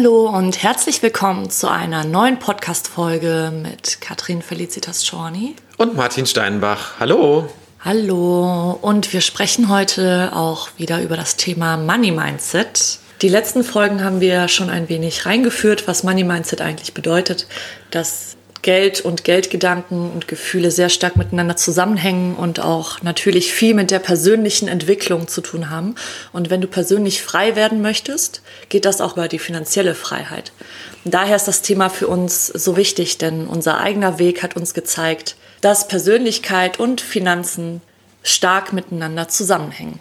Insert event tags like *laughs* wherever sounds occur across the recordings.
Hallo und herzlich willkommen zu einer neuen Podcast-Folge mit Katrin Felicitas Schorny. Und Martin Steinbach. Hallo. Hallo und wir sprechen heute auch wieder über das Thema Money Mindset. Die letzten Folgen haben wir schon ein wenig reingeführt, was Money Mindset eigentlich bedeutet, dass Geld und Geldgedanken und Gefühle sehr stark miteinander zusammenhängen und auch natürlich viel mit der persönlichen Entwicklung zu tun haben. Und wenn du persönlich frei werden möchtest, geht das auch über die finanzielle Freiheit. Daher ist das Thema für uns so wichtig, denn unser eigener Weg hat uns gezeigt, dass Persönlichkeit und Finanzen stark miteinander zusammenhängen.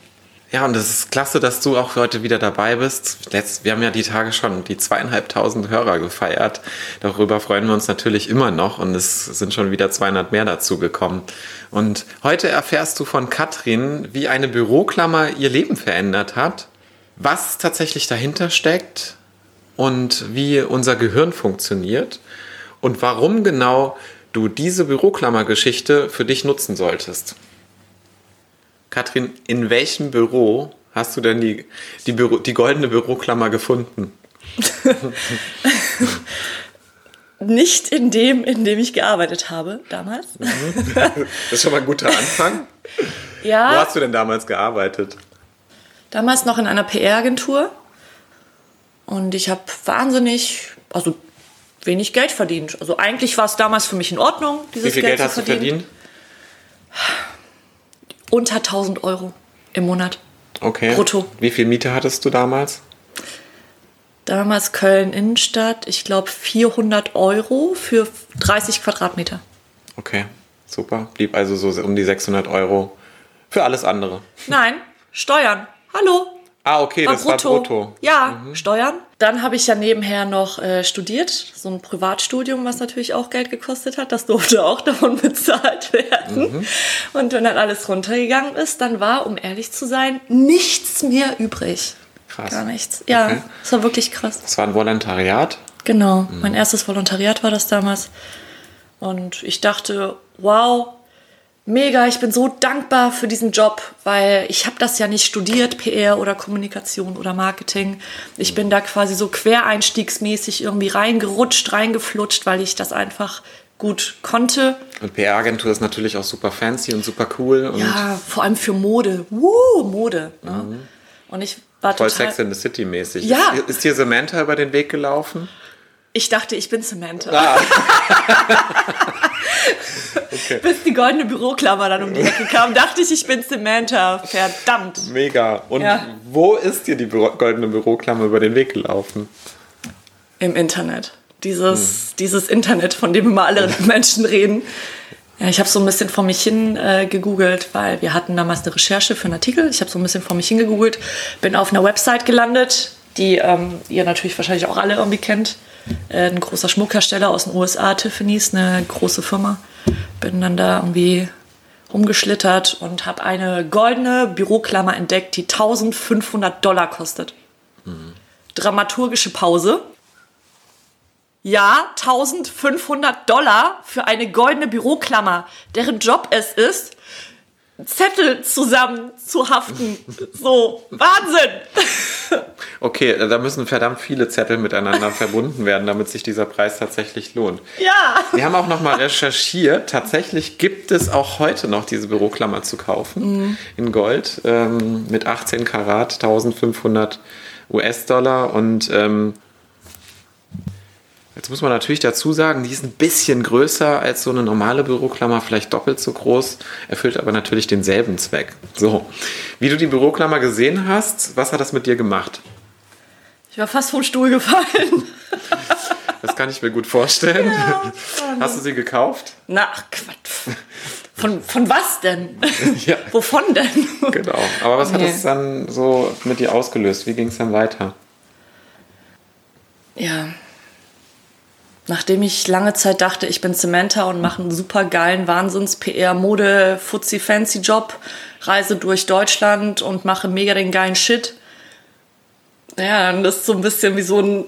Ja, und es ist klasse, dass du auch heute wieder dabei bist. Letzt, wir haben ja die Tage schon die zweieinhalbtausend Hörer gefeiert. Darüber freuen wir uns natürlich immer noch und es sind schon wieder 200 mehr dazu gekommen. Und heute erfährst du von Katrin, wie eine Büroklammer ihr Leben verändert hat, was tatsächlich dahinter steckt und wie unser Gehirn funktioniert und warum genau du diese Büroklammergeschichte für dich nutzen solltest. Katrin, in welchem Büro hast du denn die, die, Büro, die goldene Büroklammer gefunden? *laughs* Nicht in dem, in dem ich gearbeitet habe damals. Das ist schon mal ein guter Anfang. Ja. Wo hast du denn damals gearbeitet? Damals noch in einer PR-Agentur. Und ich habe wahnsinnig, also wenig Geld verdient. Also eigentlich war es damals für mich in Ordnung, dieses Wie viel Geld, zu hast du verdient? Unter 1000 Euro im Monat. Okay. Brutto. Wie viel Miete hattest du damals? Damals Köln Innenstadt, ich glaube 400 Euro für 30 Quadratmeter. Okay, super. Blieb also so um die 600 Euro für alles andere. Nein, Steuern. Hallo. Ah, okay, War das war brutto. Ja, Steuern. Dann habe ich ja nebenher noch äh, studiert, so ein Privatstudium, was natürlich auch Geld gekostet hat. Das durfte *laughs* auch davon bezahlt werden. Mhm. Und wenn dann alles runtergegangen ist, dann war, um ehrlich zu sein, nichts mehr übrig. Krass. Gar nichts. Ja, Okay. das war wirklich krass. Das war ein Volontariat. Genau, mein erstes Volontariat war das damals. Und ich dachte, wow, mega, ich bin so dankbar für diesen Job, weil ich habe das ja nicht studiert, PR oder Kommunikation oder Marketing. Ich bin da quasi so quereinstiegsmäßig irgendwie reingerutscht, reingeflutscht, weil ich das einfach gut konnte. Und PR-Agentur ist natürlich auch super fancy und super cool und Ja, vor allem für Mode. Woo, Mode. Ne? Und ich war voll total... Sex in the City mäßig. Ja. Ist, ist dir Samantha über den Weg gelaufen? Ich dachte, ich bin Samantha. Ah. *laughs* okay. Bis die goldene Büroklammer dann um die Ecke kam, dachte ich, ich bin Samantha. Verdammt. Mega. Und Ja. wo ist dir die Büro goldene Büroklammer über den Weg gelaufen? Im Internet. Dieses, dieses Internet, von dem immer alle *laughs* Menschen reden. Ja, ich habe so ein bisschen vor mich hin äh, gegoogelt, weil wir hatten damals eine Recherche für einen Artikel. Ich habe so ein bisschen vor mich hin gegoogelt, bin auf einer Website gelandet, die ähm, ihr natürlich wahrscheinlich auch alle irgendwie kennt. Ein großer Schmuckhersteller aus den USA, Tiffany's, eine große Firma. Bin dann da irgendwie rumgeschlittert und habe eine goldene Büroklammer entdeckt, die 1500 Dollar kostet. Dramaturgische Pause. Ja, 1500 Dollar für eine goldene Büroklammer, deren Job es ist, Zettel zusammen zu haften. *laughs* So, Wahnsinn! *laughs* Okay, da müssen verdammt viele Zettel miteinander verbunden werden, damit sich dieser Preis tatsächlich lohnt. Ja. Wir haben auch noch mal recherchiert. Tatsächlich gibt es auch heute noch diese Büroklammer zu kaufen in Gold ähm, mit 18 Karat, 1500 US-Dollar und ähm, Jetzt muss man natürlich dazu sagen, die ist ein bisschen größer als so eine normale Büroklammer, vielleicht doppelt so groß, erfüllt aber natürlich denselben Zweck. So, wie du die Büroklammer gesehen hast, was hat das mit dir gemacht? Ich war fast vom Stuhl gefallen. *laughs* Das kann ich mir gut vorstellen. Hast du sie gekauft? Na, ach, Quatsch. Von, von was denn? *laughs* Ja. Wovon denn? Genau. Aber was hat es dann so mit dir ausgelöst? Wie ging es dann weiter? Ja. Nachdem ich lange Zeit dachte, ich bin Zementer und mache einen super geilen Wahnsinns-PR, Mode, Fuzzy, Fancy Job, reise durch Deutschland und mache mega den geilen Shit. Ja, dann ist so ein bisschen wie so ein,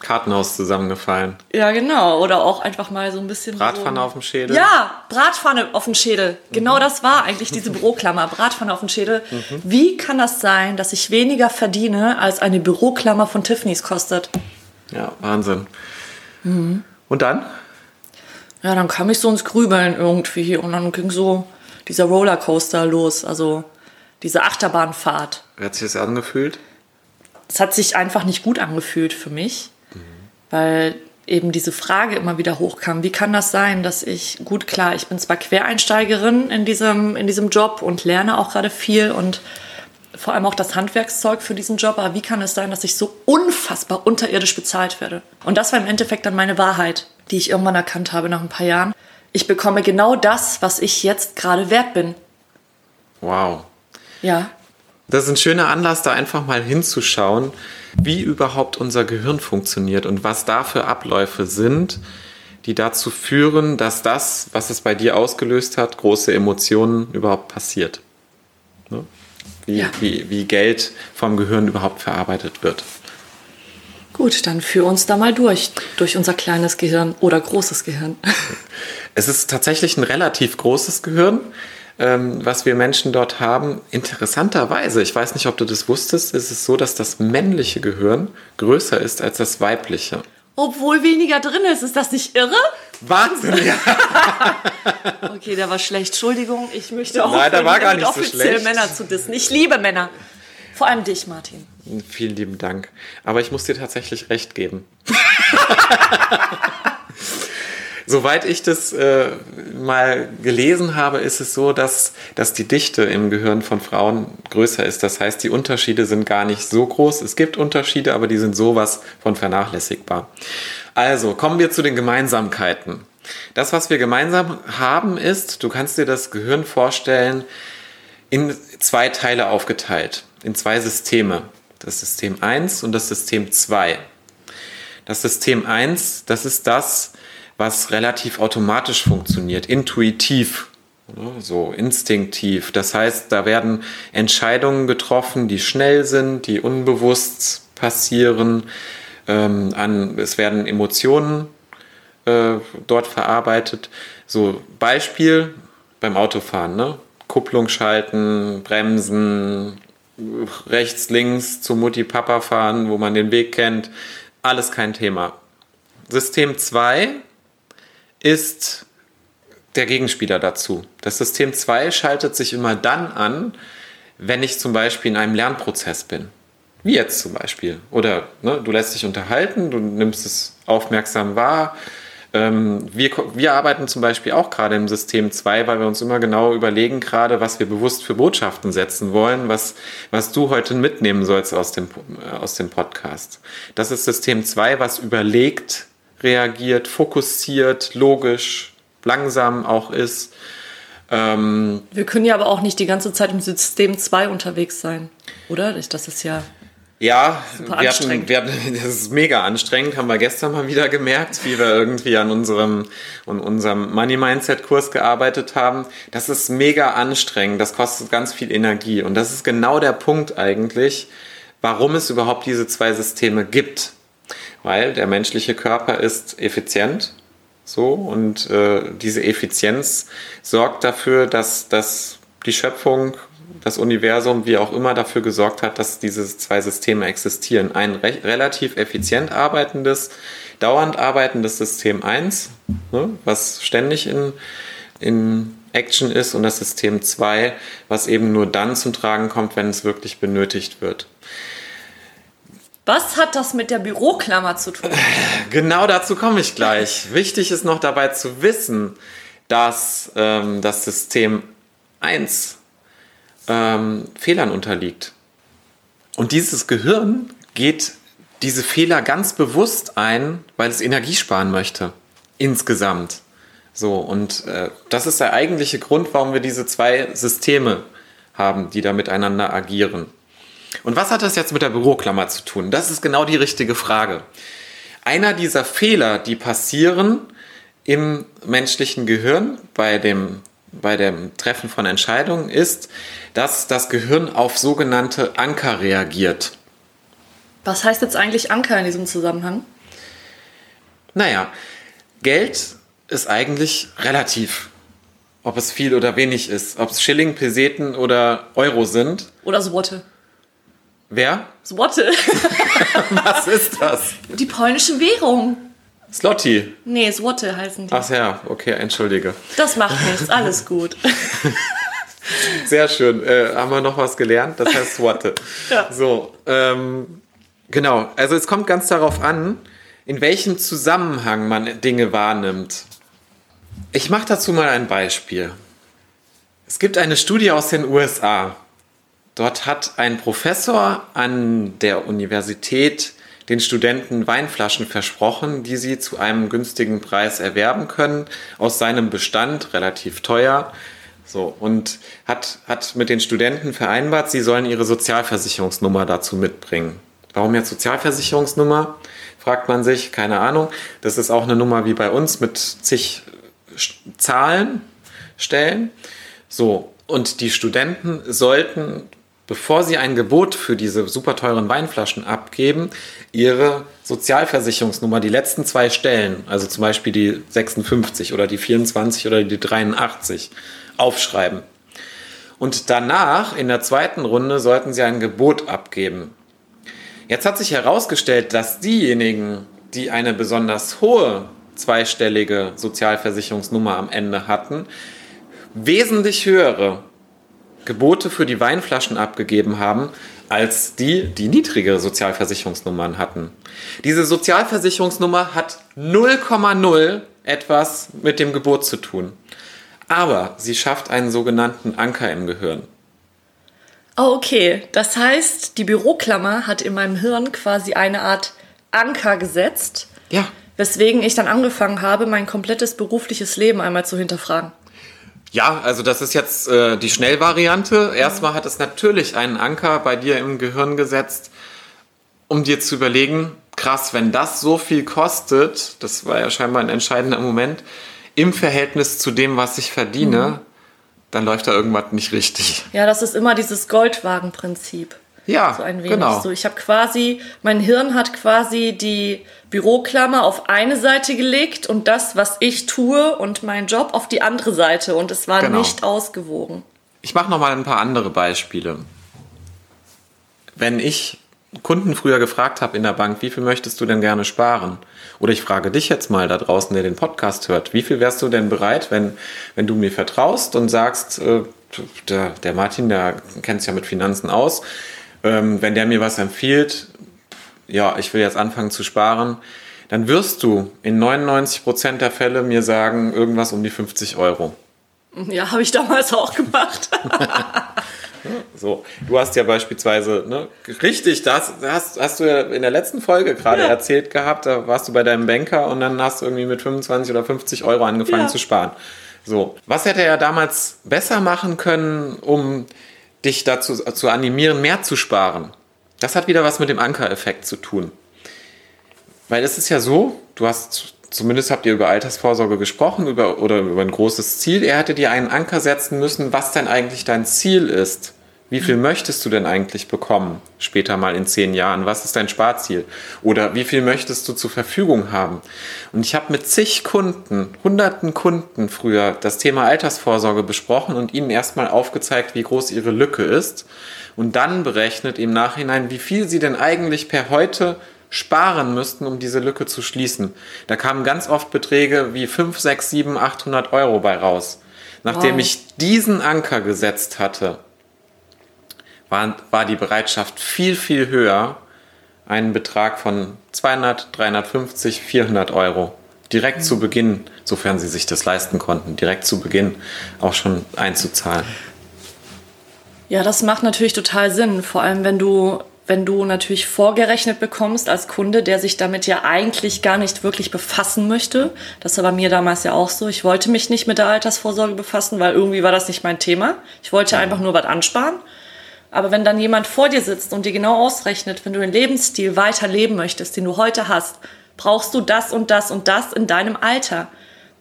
Kartenhaus zusammengefallen. ja genau, oder auch einfach mal so ein bisschen Bratpfanne so, auf dem Schädel. Ja, Bratpfanne auf dem Schädel. Genau das war eigentlich diese Büroklammer. Bratpfanne auf dem Schädel. Wie kann das sein, dass ich weniger verdiene, als eine Büroklammer von Tiffany's kostet? Ja, Wahnsinn. Mhm. Und dann? Ja, dann kam ich so ins Grübeln irgendwie und dann ging so dieser Rollercoaster los, also diese Achterbahnfahrt. Wie hat sich das angefühlt? Es hat sich einfach nicht gut angefühlt für mich, weil eben diese Frage immer wieder hochkam, wie kann das sein, dass ich, gut klar, ich bin zwar Quereinsteigerin in diesem, in diesem Job und lerne auch gerade viel und vor allem auch das Handwerkszeug für diesen Job, aber wie kann es sein, dass ich so unfassbar unterirdisch bezahlt werde? Und das war im Endeffekt dann meine Wahrheit, die ich irgendwann erkannt habe nach ein paar Jahren. Ich bekomme genau das, was ich jetzt gerade wert bin. Wow. Ja, Das ist ein schöner Anlass, da einfach mal hinzuschauen, wie überhaupt unser Gehirn funktioniert und was da für Abläufe sind, die dazu führen, dass das, was es bei dir ausgelöst hat, große Emotionen überhaupt passiert. Ne? Wie, Ja. wie, wie Geld vom Gehirn überhaupt verarbeitet wird. gut, dann führ uns da mal durch, durch unser kleines Gehirn oder großes Gehirn. *laughs* Es ist tatsächlich ein relativ großes Gehirn, ähm, was wir Menschen dort haben. Interessanterweise, ich weiß nicht, ob du das wusstest, ist es so, dass das männliche Gehirn größer ist als das weibliche. Obwohl weniger drin ist, ist das nicht irre? Wahnsinn, *laughs* ja. Okay, der war schlecht. Entschuldigung, ich möchte auch Nein, der war gar nicht so offiziell schlecht. Männer zu dissen. Ich liebe Männer. Vor allem dich, Martin. Vielen lieben Dank. Aber ich muss dir tatsächlich recht geben. *laughs* Soweit ich das äh, mal gelesen habe, ist es so, dass, dass die Dichte im Gehirn von Frauen größer ist. Das heißt, die Unterschiede sind gar nicht so groß. Es gibt Unterschiede, aber die sind sowas von vernachlässigbar. Also kommen wir zu den Gemeinsamkeiten. Das, was wir gemeinsam haben, ist, du kannst dir das Gehirn vorstellen, in zwei Teile aufgeteilt, in zwei Systeme. Das System 1 und das System 2. Das System 1, das ist das, was relativ automatisch funktioniert, intuitiv, ne, so instinktiv. Das heißt, da werden Entscheidungen getroffen, die schnell sind, die unbewusst passieren. Ähm, an, es werden Emotionen äh, dort verarbeitet. So Beispiel beim Autofahren, ne? Kupplung schalten, bremsen, rechts, links zu Mutti, Papa fahren, wo man den Weg kennt. Alles kein Thema. System 2 ist der Gegenspieler dazu. Das System 2 schaltet sich immer dann an, wenn ich zum Beispiel in einem Lernprozess bin. Wie jetzt zum Beispiel. Oder ne, du lässt dich unterhalten, du nimmst es aufmerksam wahr. Ähm, wir, wir arbeiten zum Beispiel auch gerade im System 2, weil wir uns immer genau überlegen, gerade was wir bewusst für Botschaften setzen wollen, was, was du heute mitnehmen sollst aus dem, äh, aus dem Podcast. Das ist System 2, was überlegt, reagiert, fokussiert, logisch, langsam auch ist. Ähm, Wir können ja aber auch nicht die ganze Zeit im System 2 unterwegs sein, oder? Das ist ja. Ja, Super wir hatten, wir hatten, das ist mega anstrengend, haben wir gestern mal wieder gemerkt, wie wir irgendwie an unserem, an unserem Money Mindset Kurs gearbeitet haben. Das ist mega anstrengend, das kostet ganz viel Energie und das ist genau der Punkt eigentlich, warum es überhaupt diese zwei Systeme gibt. Weil der menschliche Körper ist effizient, so und äh, diese Effizienz sorgt dafür, dass, dass die Schöpfung, das Universum, wie auch immer, dafür gesorgt hat, dass diese zwei Systeme existieren. Ein re relativ effizient arbeitendes, dauernd arbeitendes System 1, ne, was ständig in, in Action ist, und das System 2, was eben nur dann zum Tragen kommt, wenn es wirklich benötigt wird. Was hat das mit der Büroklammer zu tun? Genau dazu komme ich gleich. Wichtig ist noch dabei zu wissen, dass ähm, das System 1 ähm, Fehlern unterliegt. Und dieses Gehirn geht diese Fehler ganz bewusst ein, weil es Energie sparen möchte. Insgesamt. So, und äh, das ist der eigentliche Grund, warum wir diese zwei Systeme haben, die da miteinander agieren. Und was hat das jetzt mit der Büroklammer zu tun? Das ist genau die richtige Frage. einer dieser Fehler, die passieren im menschlichen Gehirn bei dem, bei dem Treffen von Entscheidungen, ist, dass das Gehirn auf sogenannte Anker reagiert. Was heißt jetzt eigentlich Anker in diesem Zusammenhang? Naja, Geld ist eigentlich relativ. Ob es viel oder wenig ist. Ob es Schilling, Peseten oder Euro sind. Oder Złote. Wer? Złote. *laughs* Was ist das? Die polnische Währung. Slotti. Nee, Złote heißen die. Ach ja, okay, entschuldige. Das macht nichts, alles gut. *laughs* Sehr schön. Äh, haben wir noch was gelernt? Das heißt Swatte. *laughs* Ja. So, ähm, genau. Also es kommt ganz darauf an, in welchem Zusammenhang man Dinge wahrnimmt. Ich mache dazu mal ein Beispiel. Es gibt eine Studie aus den USA. Dort hat ein Professor an der Universität den Studenten Weinflaschen versprochen, die sie zu einem günstigen Preis erwerben können, aus seinem Bestand, relativ teuer. So, und hat, hat mit den Studenten vereinbart, sie sollen ihre Sozialversicherungsnummer dazu mitbringen. Warum jetzt Sozialversicherungsnummer? Fragt man sich, keine Ahnung. Das ist auch eine Nummer wie bei uns mit zig Zahlen stellen. So, und die Studenten sollten, bevor sie ein Gebot für diese super teuren Weinflaschen abgeben, ihre Sozialversicherungsnummer, die letzten zwei Stellen, also zum Beispiel die 56 oder die 24 oder die 83, aufschreiben. Und danach, in der zweiten Runde, sollten sie ein Gebot abgeben. Jetzt hat sich herausgestellt, dass diejenigen, die eine besonders hohe zweistellige Sozialversicherungsnummer am Ende hatten, wesentlich höhere Gebote für die Weinflaschen abgegeben haben, als die, die niedrige Sozialversicherungsnummern hatten. Diese Sozialversicherungsnummer hat 0,0 etwas mit dem Gebot zu tun. Aber sie schafft einen sogenannten Anker im Gehirn. Oh, okay. Das heißt, die Büroklammer hat in meinem Hirn quasi eine Art Anker gesetzt, Ja, weswegen ich dann angefangen habe, mein komplettes berufliches Leben einmal zu hinterfragen. Ja, also das ist jetzt äh, die Schnellvariante. Erstmal hat es natürlich einen Anker bei dir im Gehirn gesetzt, um dir zu überlegen, krass, wenn das so viel kostet, das war ja scheinbar ein entscheidender Moment, im Verhältnis zu dem, was ich verdiene, dann läuft da irgendwas nicht richtig. Ja, das ist immer dieses Goldwagenprinzip. Ja, So ein wenig. genau. So, ich habe quasi, mein Hirn hat quasi die Büroklammer auf eine Seite gelegt und das, was ich tue und mein Job auf die andere Seite und es war Genau. nicht ausgewogen. Ich mache noch mal ein paar andere Beispiele. Wenn ich Kunden früher gefragt habe in der Bank, wie viel möchtest du denn gerne sparen? Oder ich frage dich jetzt mal da draußen, der den Podcast hört, wie viel wärst du denn bereit, wenn, wenn du mir vertraust und sagst, äh, der, der Martin, der kennt sich ja mit Finanzen aus, ähm, wenn der mir was empfiehlt, ja, ich will jetzt anfangen zu sparen, dann wirst du in 99% der Fälle mir sagen, irgendwas um die 50 Euro. Ja, habe ich damals auch gemacht. *laughs* *laughs* So, du hast ja beispielsweise, ne, richtig, das hast, hast du ja in der letzten Folge gerade Ja. erzählt gehabt, da warst du bei deinem Banker und dann hast du irgendwie mit 25 oder 50 Euro angefangen Ja. zu sparen. So, was hätte er damals besser machen können, um dich dazu zu animieren, mehr zu sparen? Das hat wieder was mit dem Ankereffekt zu tun. Weil es ist ja so, du hast, zumindest habt ihr über Altersvorsorge gesprochen über, oder über ein großes Ziel. Er hätte dir einen Anker setzen müssen, was denn eigentlich dein Ziel ist. Wie viel möchtest du denn eigentlich bekommen später mal in zehn Jahren? Was ist dein Sparziel? Oder wie viel möchtest du zur Verfügung haben? Und ich habe mit zig Kunden, hunderten Kunden früher das Thema Altersvorsorge besprochen und ihnen erstmal aufgezeigt, wie groß ihre Lücke ist und dann berechnet im Nachhinein, wie viel sie denn eigentlich per heute sparen müssten, um diese Lücke zu schließen. Da kamen ganz oft Beträge wie 5, 6, 7, 800 Euro bei raus. Nachdem Wow. ich diesen Anker gesetzt hatte, war, war die Bereitschaft viel, viel höher, einen Betrag von 200, 350, 400 Euro direkt zu Beginn, sofern sie sich das leisten konnten, direkt zu Beginn auch schon einzuzahlen. Ja, das macht natürlich total Sinn. Vor allem, wenn du, wenn du natürlich vorgerechnet bekommst als Kunde, der sich damit ja eigentlich gar nicht wirklich befassen möchte. Das war bei mir damals ja auch so. Ich wollte mich nicht mit der Altersvorsorge befassen, weil irgendwie war das nicht mein Thema. Ich wollte einfach nur was ansparen. Aber wenn dann jemand vor dir sitzt und dir genau ausrechnet, wenn du den Lebensstil weiter leben möchtest, den du heute hast, brauchst du das und das und das in deinem Alter.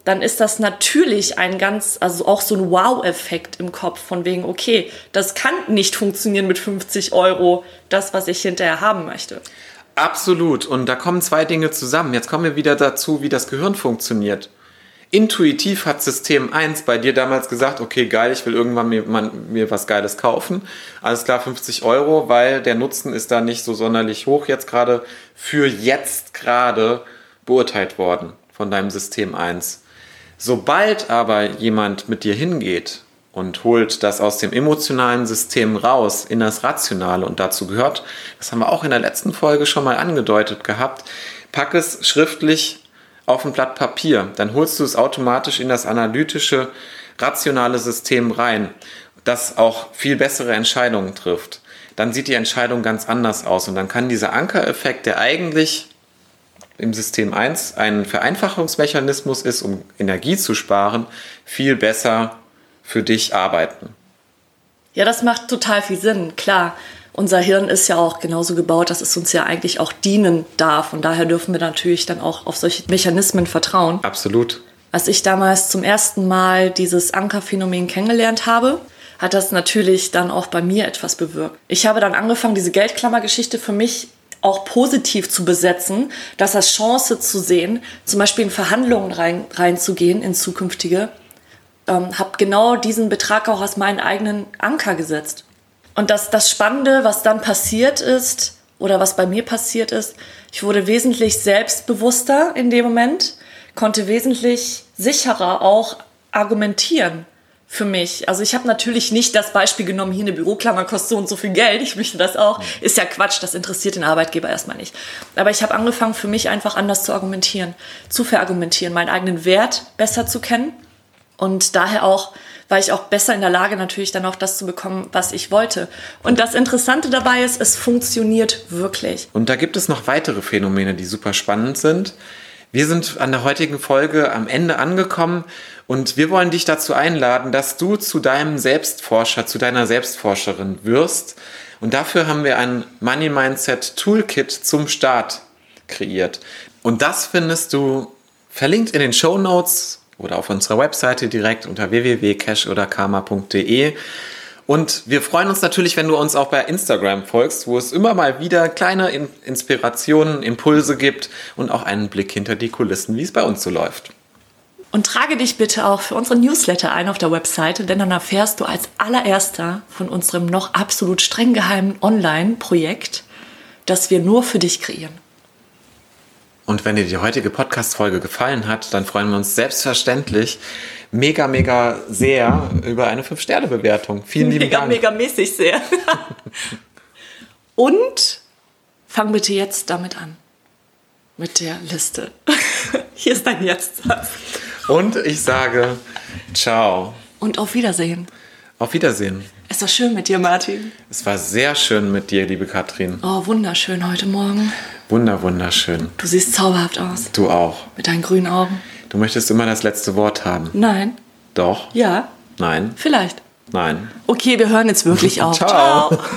Dann ist das natürlich ein ganz, also auch so ein Wow-Effekt im Kopf von wegen, okay, das kann nicht funktionieren mit 50 Euro, das, was ich hinterher haben möchte. Absolut. Und da kommen zwei Dinge zusammen. Jetzt kommen wir wieder dazu, wie das Gehirn funktioniert. Intuitiv hat System 1 bei dir damals gesagt, okay, geil, ich will irgendwann mir, man, mir was Geiles kaufen. Alles klar, 50 Euro, weil der Nutzen ist da nicht so sonderlich hoch jetzt gerade für jetzt gerade beurteilt worden von deinem System 1. Sobald aber jemand mit dir hingeht und holt das aus dem emotionalen System raus in das Rationale und dazu gehört, das haben wir auch in der letzten Folge schon mal angedeutet gehabt, pack es schriftlich auf ein Blatt Papier, dann holst du es automatisch in das analytische, rationale System rein, das auch viel bessere Entscheidungen trifft. Dann sieht die Entscheidung ganz anders aus und dann kann dieser Ankereffekt, der eigentlich im System 1 ein Vereinfachungsmechanismus ist, um Energie zu sparen, viel besser für dich arbeiten. Ja, das macht total viel Sinn, klar. Unser Hirn ist ja auch genauso gebaut, dass es uns ja eigentlich auch dienen darf. Und daher dürfen wir natürlich dann auch auf solche Mechanismen vertrauen. Absolut. Als ich damals zum ersten Mal dieses Ankerphänomen kennengelernt habe, hat das natürlich dann auch bei mir etwas bewirkt. Ich habe dann angefangen, diese Geldklammergeschichte für mich auch positiv zu besetzen, das als Chance zu sehen, zum Beispiel in Verhandlungen rein, reinzugehen, in zukünftige. Ähm, habe genau diesen Betrag auch aus meinen eigenen Anker gesetzt. Und das, das Spannende, was dann passiert ist, oder was bei mir passiert ist, ich wurde wesentlich selbstbewusster in dem Moment, konnte wesentlich sicherer auch argumentieren für mich. Also ich habe natürlich nicht das Beispiel genommen, hier eine Büroklammer kostet so und so viel Geld, ich möchte das auch. Ist ja Quatsch, das interessiert den Arbeitgeber erstmal nicht. Aber ich habe angefangen, für mich einfach anders zu argumentieren, zu verargumentieren, meinen eigenen Wert besser zu kennen und daher auch war ich auch besser in der Lage, natürlich dann auch das zu bekommen, was ich wollte. Und das Interessante dabei ist, es funktioniert wirklich. Und da gibt es noch weitere Phänomene, die super spannend sind. Wir sind an der heutigen Folge am Ende angekommen und wir wollen dich dazu einladen, dass du zu deinem Selbstforscher, zu deiner Selbstforscherin wirst. Und dafür haben wir ein Money Mindset Toolkit zum Start kreiert. Und das findest du verlinkt in den Show Notes oder auf unserer Webseite direkt unter www.cash-oder-karma.de. Und wir freuen uns natürlich, wenn du uns auch bei Instagram folgst, wo es immer mal wieder kleine Inspirationen, Impulse gibt und auch einen Blick hinter die Kulissen, wie es bei uns so läuft. Und trage dich bitte auch für unsere Newsletter ein auf der Webseite, denn dann erfährst du als allererster von unserem noch absolut streng geheimen Online-Projekt, das wir nur für dich kreieren. Und wenn dir die heutige Podcast-Folge gefallen hat, dann freuen wir uns selbstverständlich mega, mega sehr über eine 5-Sterne-Bewertung. Vielen lieben mega, Dank. Mega, mäßig sehr. *laughs* Und fang bitte jetzt damit an. Mit der Liste. *laughs* Hier ist dein Jetzt-Satz. Und ich sage ciao. Und auf Wiedersehen. Auf Wiedersehen. Es war schön mit dir, Martin. Es war sehr schön mit dir, liebe Katrin. Oh, wunderschön heute Morgen. Wunder, wunderschön. Du siehst zauberhaft aus. Du auch. Mit deinen grünen Augen. Du möchtest immer das letzte Wort haben. Nein. Doch. Ja. Nein. Vielleicht. Nein. Okay, wir hören jetzt wirklich *laughs* auf. Ciao. Ciao. *laughs*